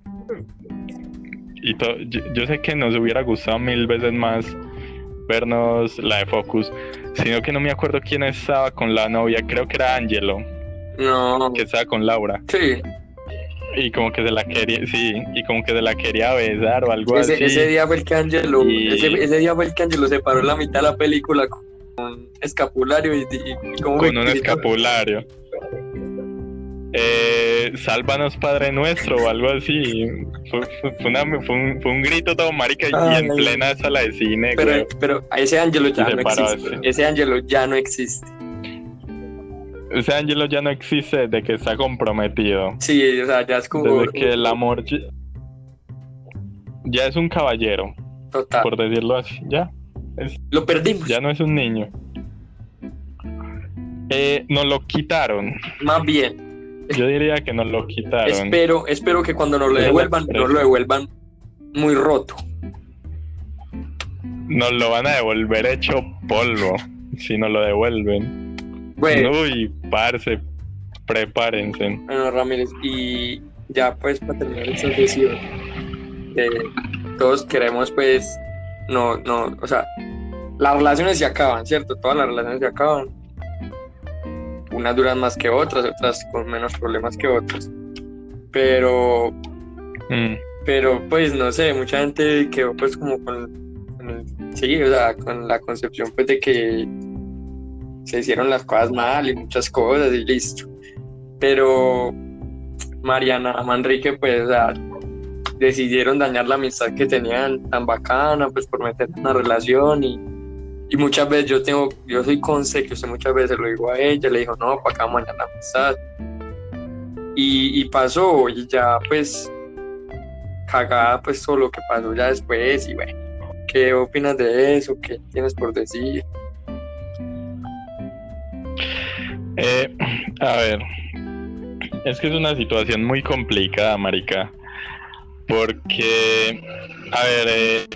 y yo, yo sé que nos hubiera gustado mil veces más vernos la de Focus, sino que no me acuerdo quién estaba con la novia, creo que era Angelo, No. que estaba con Laura, Sí, y como que se la quería, sí, y como que se la quería besar o algo ese, así. ese día fue el que Angelo, Y- ese, ese día fue el que Angelo se paró en la mitad de la película con un escapulario y, y- y como con un escapulario. Eh, Sálvanos Padre Nuestro o algo así. Fue, fue- fue una- fue un, fue un grito todo marica y en Ay. plena sala de cine. Pero, güey. pero ese Angelo ya no existe. Ese Angelo ya no existe. Ese Angelo ya no existe desde que está comprometido. Sí, o sea, ya es como Desde que el amor ya, ya es un caballero, total. por decirlo así. Ya, es- Lo perdimos. ya no es un niño. Eh, nos lo quitaron. Más bien, Yo diría que nos lo quitaron. espero, espero que cuando nos lo devuelvan, no expresión. lo devuelvan muy roto. Nos lo van a devolver hecho polvo. Si nos lo devuelven. Bueno, Uy, parce, prepárense. bueno, Ramírez, y ya pues para terminar esta sesión, eh, todos queremos pues, no, no, o sea, las relaciones se acaban, ¿cierto? Todas las relaciones se acaban. Unas duran más que otras, otras con menos problemas que otras. Pero Mm, pero pues no sé, mucha gente quedó pues como con, con el- sí, o sea, con la concepción pues de que se hicieron las cosas mal y muchas cosas y listo. Pero Mariana Manrique pues o sea, decidieron dañar la amistad que tenían tan bacana pues por meter una relación y, y muchas veces yo tengo, yo soy conse que usted muchas veces lo digo a ella, le dijo no, para acá vamos a dañar la amistad. Y, y pasó y ya pues cagada pues todo lo que pasó ya después y bueno, ¿qué opinas de eso? ¿Qué tienes por decir? eh, a ver, es que es una situación muy complicada, marica. Porque, a ver, eh,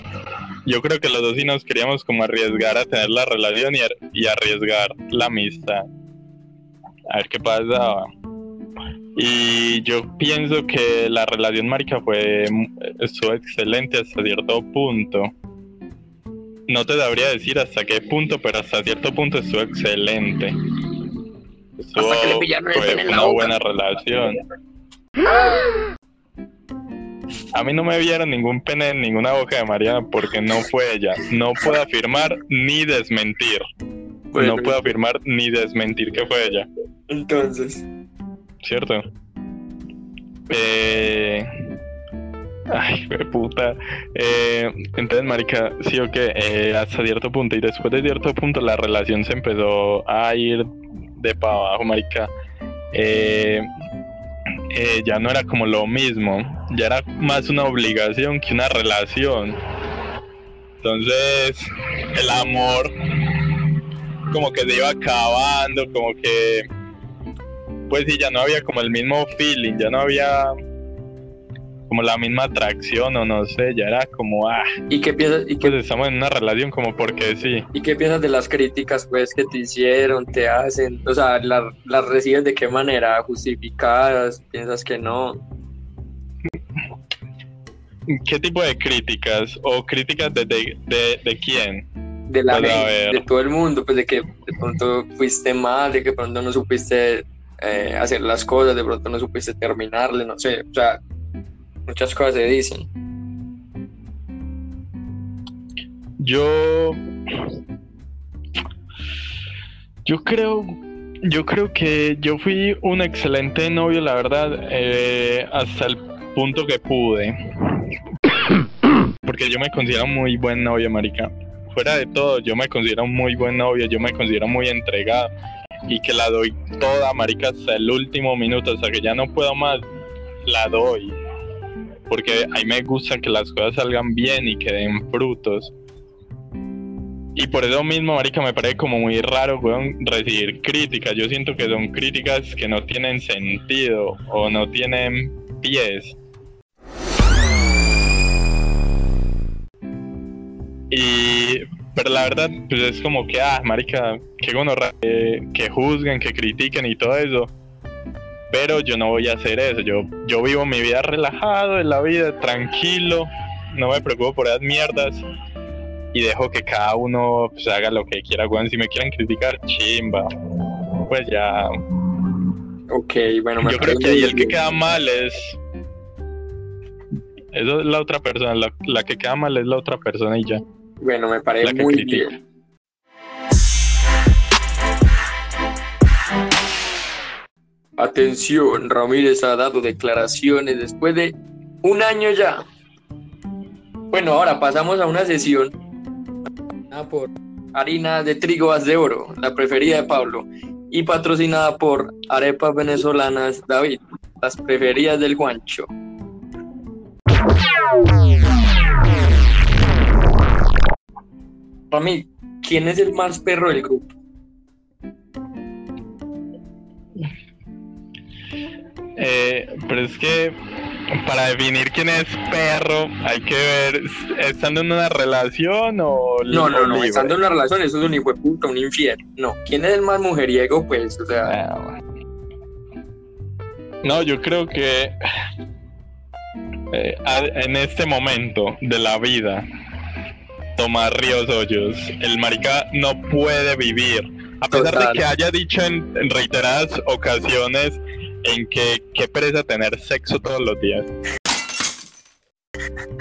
yo creo que los dos sí nos queríamos como arriesgar a tener la relación y, ar- y arriesgar la amistad. A ver qué pasaba. Y yo pienso que la relación marica fue estuvo excelente hasta cierto punto. No te sabría decir hasta qué punto, pero hasta cierto punto estuvo excelente. Estuvo, fue una buena relación. A mí no me vieron ningún pene en ninguna boca de Mariana porque no fue ella. No puedo afirmar ni desmentir. Bueno, No puedo afirmar ni desmentir que fue ella. Entonces, ¿cierto? Eh... Ay, qué puta. Eh, entonces, marica, sí o qué, eh, hasta cierto punto. Y después de cierto punto la relación se empezó a ir de para abajo, marica. Eh, eh, ya no era como lo mismo. Ya era más una obligación que una relación. Entonces, el amor como que se iba acabando, como que pues sí, ya no había como el mismo feeling, ya no había como la misma atracción o no sé, ya era como, ah, ¿y qué piensas, y qué, pues estamos en una relación como porque sí. y qué piensas de las críticas pues que te hicieron, te hacen? O sea, ¿la- ¿las recibes de qué manera? ¿Justificadas? ¿Piensas que no? ¿Qué tipo de críticas? ¿O críticas de, de, de, de quién? De la Pues, gente, de todo el mundo, pues de que de pronto fuiste mal, de que de pronto no supiste eh, hacer las cosas, de pronto no supiste terminarle, no sé, o sea, muchas cosas se dicen. Yo. Yo creo. Yo creo que yo fui un excelente novio, la verdad, eh, hasta el punto que pude. Porque yo me considero muy buen novio, marica. Fuera de todo, yo me considero muy buen novio, yo me considero muy entregado. Y que la doy toda, marica, hasta el último minuto, hasta que ya no puedo más, la doy. Porque a mí me gusta que las cosas salgan bien y que den frutos. Y por eso mismo, marica, me parece como muy raro, recibir críticas. Yo siento que son críticas que no tienen sentido o no tienen pies. Y, pero la verdad, pues es como que, ah, marica, que gonorrea, que, que juzguen, que critiquen y todo eso. Pero yo no voy a hacer eso. Yo, yo vivo mi vida relajado, en la vida tranquilo. no me preocupo por esas mierdas y dejo que cada uno pues, haga lo que quiera, weón. Si me quieren criticar, chimba. Pues ya. Ok, bueno, me Yo creo que ahí el que queda mal es. Eso es la otra persona. La, la que queda mal es la otra persona y ya. Bueno, me parece muy critica. bien. Atención, Ramírez ha dado declaraciones después de un año ya. Bueno, ahora pasamos a una sesión por harina de trigo de oro, la preferida de Pablo, y patrocinada por arepas venezolanas David, las preferidas del Juancho. Rami, ¿quién es el más perro del grupo? Eh, pero es que para definir quién es perro, hay que ver, ¿estando en una relación o No, no, no, libre? estando en una relación, eso es un hijo de puta, un infiel. No, ¿quién es el más mujeriego? Pues, o sea, Ah. No, yo creo que eh, en este momento de la vida, Tomás Ríos Hoyos, el marica no puede vivir. A pesar Total. de que haya dicho en reiteradas ocasiones en que qué pereza tener sexo todos los días.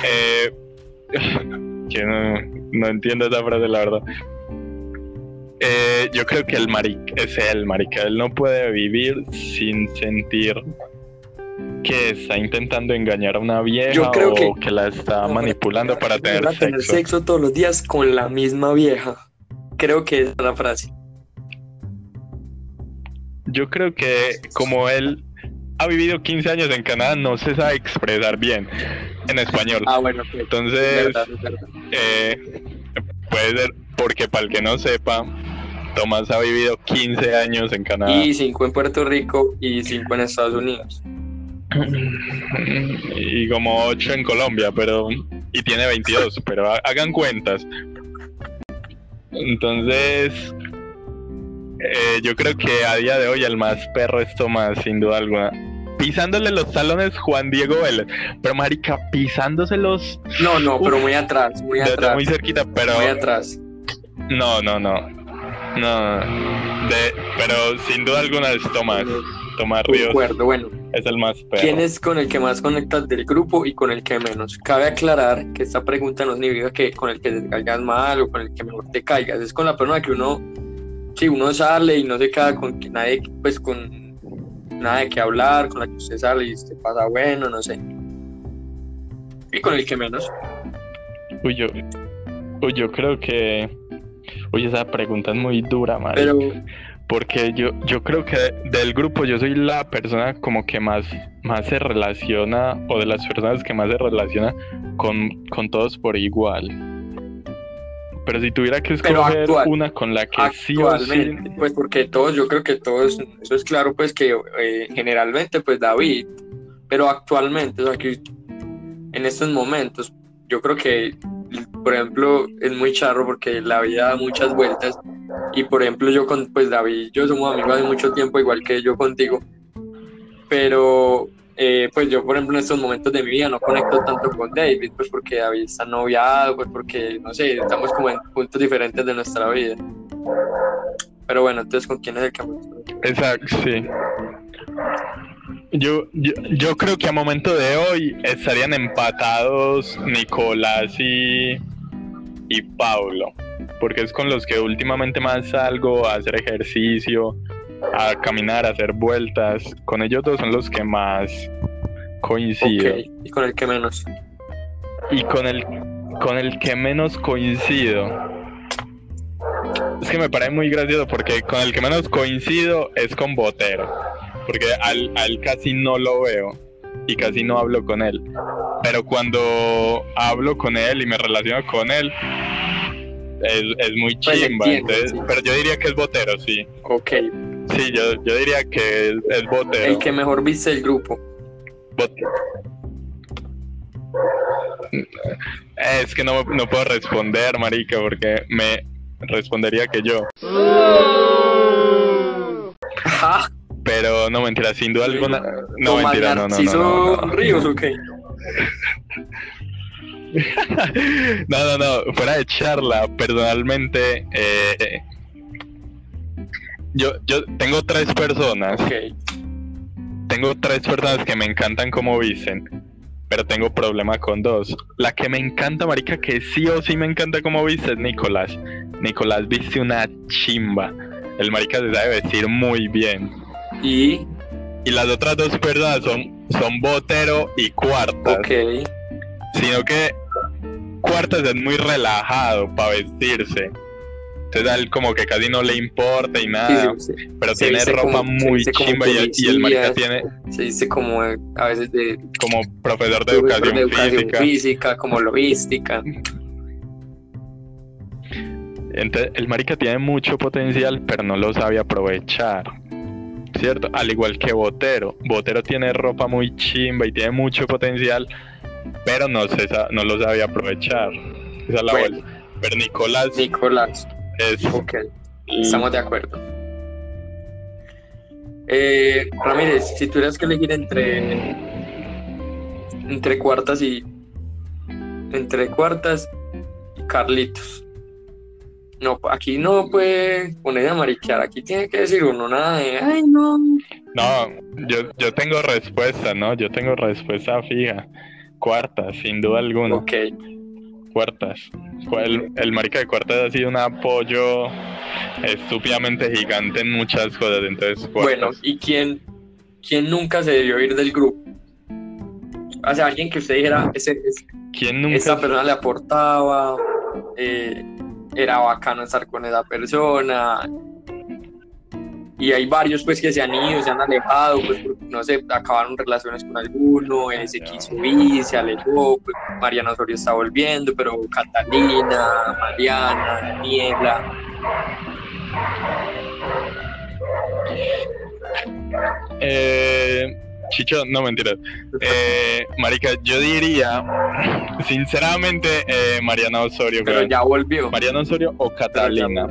Eh, que no, no entiendo esa frase, la verdad. Eh, yo creo que el marica es el marica. Él no puede vivir sin sentir que está intentando engañar a una vieja Yo creo o que- que, la está manipulando para tener Para tener sexo. sexo todos los días con la misma vieja. Creo que es la frase. Yo creo que como él ha vivido 15 años en Canadá, no se sabe expresar bien en español. Ah, bueno, es Entonces, verdad, eh, puede ser porque para el que no sepa, Tomás ha vivido 15 años en Canadá. Y cinco en Puerto Rico y cinco en Estados Unidos. y como 8 en Colombia, pero y tiene 22, pero ha- hagan cuentas. Entonces, eh, yo creo que a día de hoy el más perro es Tomás, sin duda alguna. Pisándole los talones Juan Diego Vélez, pero marica, pisándoselos No, no, pero muy atrás, muy atrás. muy cerquita, pero Muy atrás. no, no, no, no, de, pero sin duda alguna es Tomás, Tomás De Ríos acuerdo, bueno. es el más perro. ¿Quién es con el que más conectas del grupo y con el que menos? Cabe aclarar que esta pregunta no significa que con el que te caigas mal o con el que mejor te caigas. Es con la persona que uno, si uno sale y no se queda con que nadie, pues con nada de qué hablar, con la que usted sale y se pasa bueno, no sé. Y con el que menos. Uy, yo, uy, yo creo que. Uy, esa pregunta es muy dura, marica. Pero Porque yo, yo creo que del grupo yo soy la persona como que más, más se relaciona, o de las personas que más se relaciona con, con todos por igual. Pero si tuviera que escoger actual- una con la que sí o sí. pues porque todos, yo creo que todos, eso es claro, pues que eh, generalmente, pues David, pero actualmente, o sea, que en estos momentos, yo creo que, por ejemplo, es muy charro porque la vida da muchas vueltas y, por ejemplo, yo con, pues David, yo somos amigos hace mucho tiempo, igual que yo contigo, pero, eh, pues yo, por ejemplo, en estos momentos de mi vida no conecto tanto con David, pues porque David está noviado, pues porque, no sé, estamos como en puntos diferentes de nuestra vida. Pero bueno, entonces, ¿con quién es el más? Exacto, sí. Yo, yo, yo creo que a momento de hoy estarían empatados Nicolás y, y Pablo, porque es con los que últimamente más salgo a hacer ejercicio, a caminar, a hacer vueltas. Con ellos dos son los que más coincido. Ok, y con el que menos. Y con el, con el que menos coincido. Es que me parece muy gracioso porque con el que menos coincido es con Botero. Porque al, a él casi no lo veo y casi no hablo con él. Pero cuando hablo con él y me relaciono con él, es, es muy Pues chimba. entiendo, entonces- sí. Pero yo diría que es Botero, sí. Ok, Sí, yo, yo diría que es, es Botero. el que mejor viste el grupo. Bot- Es que no, no puedo responder, marica, porque me respondería que yo. Pero no mentira, sin duda alguna. No mentira, no, no, no, Narciso no, no. Ríos, ok. no, no, no, fuera de charla, personalmente, eh, yo, yo tengo tres personas, tengo tres personas que me encantan como visten, pero tengo problema con dos. La que me encanta, marica, que sí o sí me encanta como viste es Nicolás. Nicolás viste una chimba. El marica se sabe vestir muy bien. Y, Y las otras dos personas son, son Botero y Cuartas. ok. Sino que Cuartas es muy relajado para vestirse. Entonces a él como que casi no le importa y nada. sí, sí. pero se tiene ropa como- muy chimba y, el- y el marica tiene Se dice como eh, a veces de, como profesor de de educación, educación física. física, como logística. Entonces, el marica tiene mucho potencial, pero no lo sabe aprovechar. ¿Cierto? Al igual que Botero. Botero tiene ropa muy chimba y tiene mucho potencial, pero no, se no lo sabe aprovechar. Esa es la Bueno. vuelta. Pero Nicolás Nicolás, es. ok. Estamos de acuerdo. Eh, Ramírez, si tuvieras que elegir entre entre cuartas y entre cuartas y Carlitos. No, aquí no puede poner a mariquear, aquí tiene que decir uno nada de ay no. No, yo, yo tengo respuesta, ¿no? Yo tengo respuesta fija. Cuartas, sin duda alguna. Ok, Cuartas. El, el marica de cuartas ha sido un apoyo estúpidamente gigante en muchas cosas. Entonces, cuartas. bueno, ¿y quién, quién nunca se debió ir del grupo? O sea, alguien que usted dijera, ese, ese- ¿quién nunca? esta persona le aportaba, eh, era bacano estar con esa persona. Y hay varios pues que se han ido, se han alejado, pues porque, no sé, acabaron relaciones con alguno, él se quiso ir, se alejó, pues Mariana Osorio está volviendo, pero Catalina, Mariana, Daniela, Eh, Chicho, no mentiras. Eh, marica, yo diría, sinceramente, eh, Mariana Osorio. pero creo. ya volvió. Mariana Osorio o Catalina.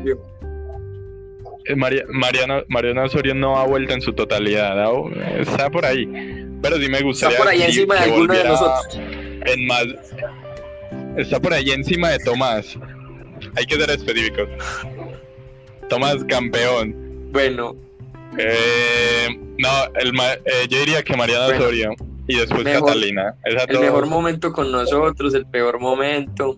Eh, María- Mariana, Mariana Osorio no ha vuelto en su totalidad, ¿no? está por ahí. Pero sí me Está gustaría por ahí encima de alguno de nosotros. En más, está por ahí encima de Tomás. Hay que ser específicos. Tomás campeón. Bueno, Eh, no, el, eh, yo diría que Mariana Bueno, Osorio y después mejor- Catalina. Esa el todo- mejor momento con nosotros, el peor momento.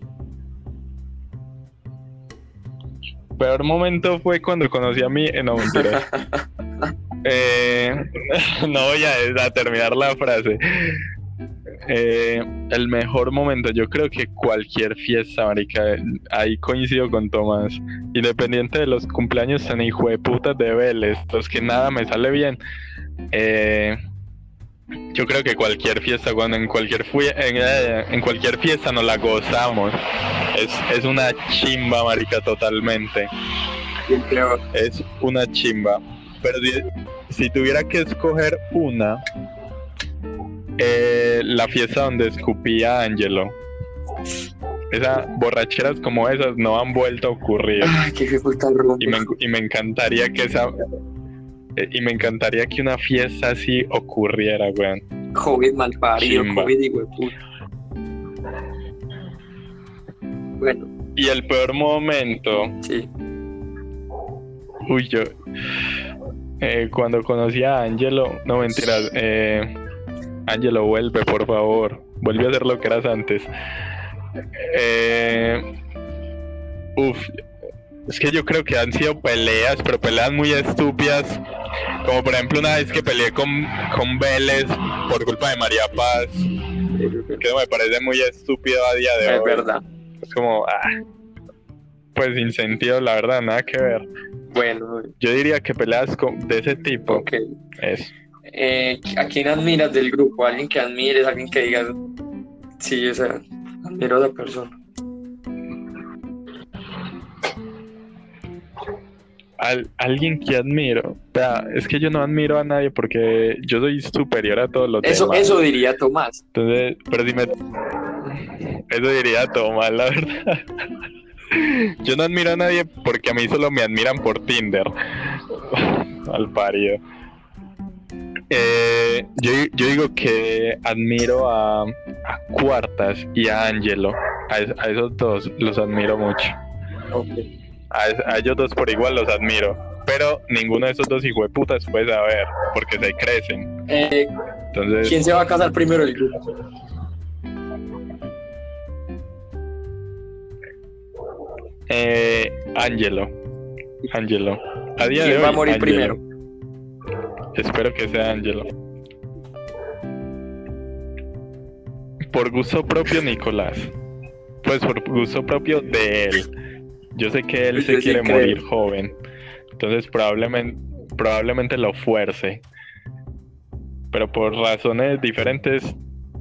Peor momento fue cuando conocí a mí. eh, no, mentira. Eh, no voy a, a terminar la frase. Eh, el mejor momento, yo creo que cualquier fiesta, marica, ahí coincido con Tomás. Independiente de los cumpleaños tan hijo de putas de Vélez, los que nada me sale bien. eh, yo creo que cualquier fiesta, cuando en cualquier en, eh, en cualquier fiesta nos la gozamos. Es, es una chimba, marica, totalmente. Es una chimba. Pero si, si tuviera que escoger una, eh, la fiesta donde escupía Angelo. Esas borracheras como esas no han vuelto a ocurrir. Ay, qué Y me, y me encantaría que esa. Eh, Y me encantaría que una fiesta así ocurriera, weón. COVID mal parido, Chimba. COVID de puta. Bueno, Y el peor momento, sí. uy, yo. eh, cuando conocí a Angelo, no mentiras, eh, Angelo, vuelve, por favor. Vuelve a hacer lo que eras antes. Eh, uf, es que yo creo que han sido peleas, pero peleas muy estúpidas. Como por ejemplo una vez que peleé con, con Vélez por culpa de María Paz, que me parece muy estúpido a día de Es hoy. verdad. Es como, ah, pues sin sentido, la verdad, nada que ver. Bueno, Yo diría que peleas con- de ese tipo ok. es. Eh, ¿A quién admiras del grupo? ¿Alguien que admires? ¿Alguien que digas, sí, o sea, admiro a esa persona? Al, alguien que admiro. Vea, es que yo no admiro a nadie porque yo soy superior a todos los Eso, demás. eso diría Tomás. Entonces, pero si me. Eso diría Tomás, la verdad. Yo no admiro a nadie porque a mí solo me admiran por Tinder. Al parido. Eh, yo, yo digo que admiro a, a Cuartas y a Angelo. A, es- a esos dos los admiro mucho. A, ellos dos por igual los admiro. Pero ninguno de esos dos hijueputas puede saber, porque se crecen. Eh, Entonces, ¿Quién se va a casar primero del grupo? eh, Angelo. Angelo. A día de ¿Quién hoy, va a morir Angelo. primero? Espero que sea Angelo. Por gusto propio, Nicolás. Pues por gusto propio de él. Yo sé que él se quiere morir joven. Entonces probablemente, probablemente lo fuerce. Pero por razones diferentes,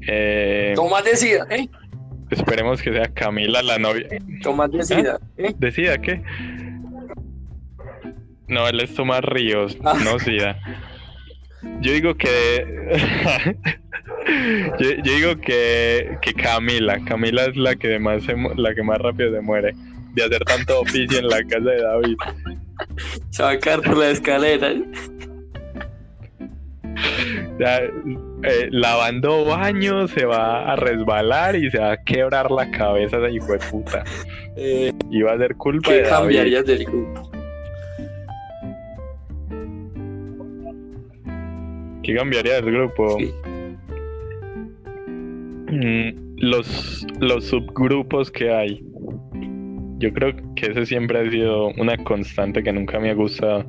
eh, Tomás decida, ¿eh? esperemos que sea Camila la novia. Tomás decida, ¿eh? ¿Decida qué? No, él es Tomás Ríos, Ah. no Sida. Yo digo que. yo, yo digo que, que Camila. Camila es la que más se la que más rápido se muere. De hacer tanto oficio en la casa de David. Se va a caer por la escalera. ¿eh? O sea, eh, lavando baños se va a resbalar y se va a quebrar la cabeza de hijo de puta. Eh, Y va a ser culpa ¿Qué de cambiarías del grupo? ¿Qué cambiaría del grupo? Sí. Mm, los, los subgrupos que hay. Yo creo que ese siempre ha sido una constante que nunca me ha gustado.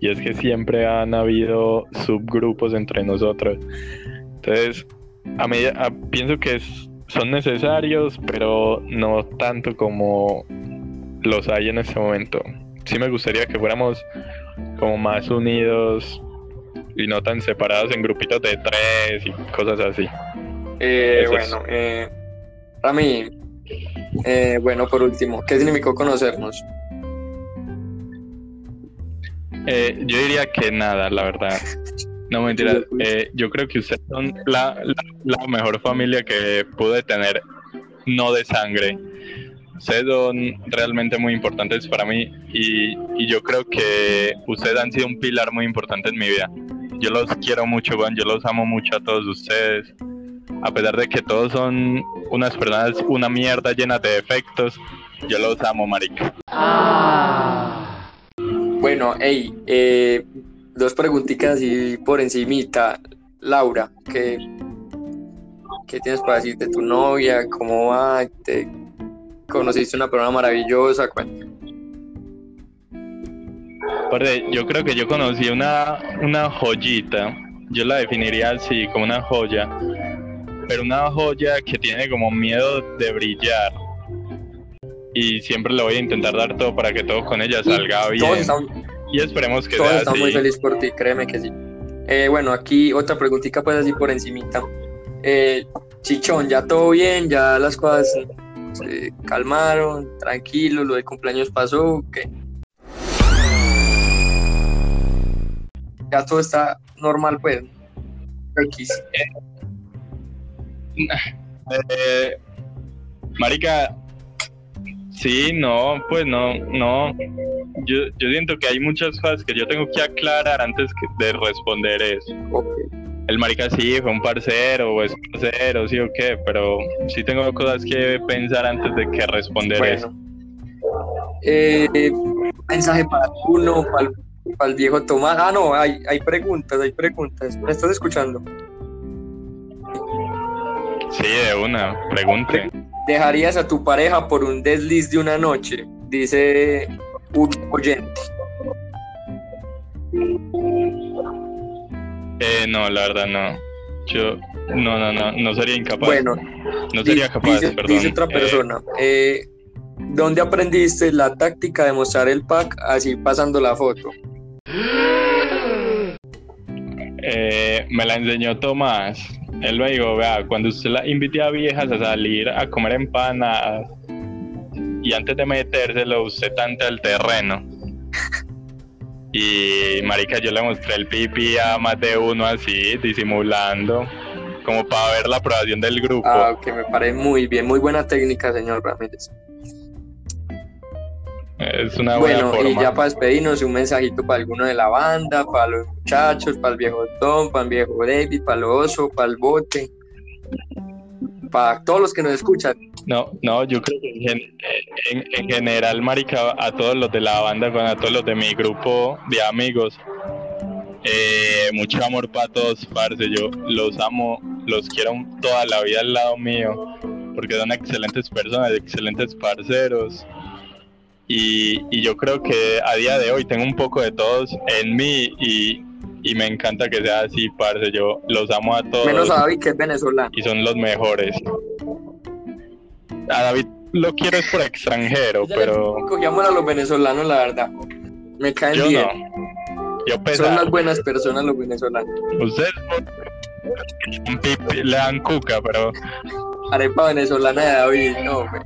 Y es que siempre han habido subgrupos entre nosotros. Entonces, a a- pienso que es- son necesarios, pero no tanto como los hay en este momento. Sí me gustaría que fuéramos como más unidos y no tan separados en grupitos de tres y cosas así. Eh, Eso bueno, eh, Rami, eh, bueno, por último, ¿qué significó conocernos? Eh, yo diría que nada, la verdad. No mentira. eh, yo creo que ustedes son la, la- la mejor familia que pude tener, no de sangre. Ustedes son realmente muy importantes para mí y, y yo creo que ustedes han sido un pilar muy importante en mi vida. Yo los quiero mucho, Juan, yo los amo mucho a todos ustedes. A pesar de que todos son unas personas, una mierda llena de defectos, yo los amo, marica. Bueno, hey, eh, dos preguntitas y por encimita. Laura, ¿qué, ¿qué tienes para decir de tu novia? ¿Cómo va? ¿Te conociste una persona maravillosa? Cuéntame. Parce, yo creo que yo conocí una, una joyita. Yo la definiría así, como una joya. Pero una joya que tiene como miedo de brillar. Y siempre le voy a intentar dar todo para que todo con ella salga Todos bien. Y esperemos que todos sea están muy felices por ti, créeme que sí. Eh, bueno, aquí otra preguntita pues así por encimita. Eh, Chichón, ¿ya todo bien? ¿Ya las cosas se calmaron? ¿Tranquilo? ¿Lo del cumpleaños pasó? ¿Qué? Ya todo está normal pues. X. Eh, marica, sí, no, pues no, no. Yo, yo siento que hay muchas cosas que yo tengo que aclarar antes que- de responder eso. El marica sí fue un parcero o es parcero, sí o qué, pero sí tengo cosas que pensar antes de que responder eso. Eh, mensaje para uno, para, el viejo Tomás. Ah, no, hay, hay preguntas, hay preguntas. ¿Me estás escuchando? Sí, de una, pregunte. ¿Dejarías a tu pareja por un desliz de una noche? Dice un oyente. Eh, no, la verdad no. Yo, no, no, no, no sería incapaz. Bueno, no sería capaz, dice, perdón. dice otra Eh, persona. eh, ¿Dónde aprendiste la táctica de mostrar el pack así pasando la foto? Eh, me la enseñó Tomás. Él me dijo, vea, cuando usted la invite a viejas a salir a comer empanadas y antes de metérselo usted tanta el terreno. Y marica, yo le mostré el pipi a más de uno así, disimulando, como para ver la aprobación del grupo. Ah, que me parece muy bien, muy buena técnica, señor Ramírez. Es una buena Bueno, y ya para despedirnos, un mensajito para alguno de la banda, para los muchachos, para el viejo Tom, para el viejo David, para el oso, para el bote, para todos los que nos escuchan. No, no, yo creo que en, en- en general, marica, a todos los de la banda, con a todos los de mi grupo de amigos, eh, mucho amor para todos, parce, yo los amo, los quiero toda la vida al lado mío, porque son excelentes personas, excelentes parceros, y, y yo creo que a día de hoy tengo un poco de todos en mí, y, y me encanta que sea así, parce, yo los amo a todos Menos a David, que es venezolano. y son los mejores. A David lo quiero es por extranjero, Ya pero Cogíamos a los venezolanos, la verdad. Me caen yo bien. no. Yo Son pesado. las buenas personas los venezolanos. Ustedes le dan cuca, pero Arepa venezolana de David, no, hombre.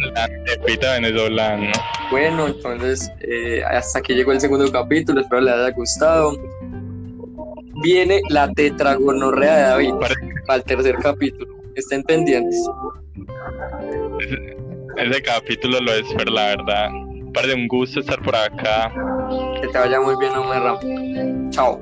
Le dan pepita venezolano. Bueno, entonces eh, hasta aquí llegó el segundo capítulo, espero les haya gustado. Viene la tetragonorrea de David para el tercer capítulo. Estén pendientes. que ese capítulo lo espero, la verdad. Parece un gusto estar por acá. Que te vaya muy bien, Omar. Chao.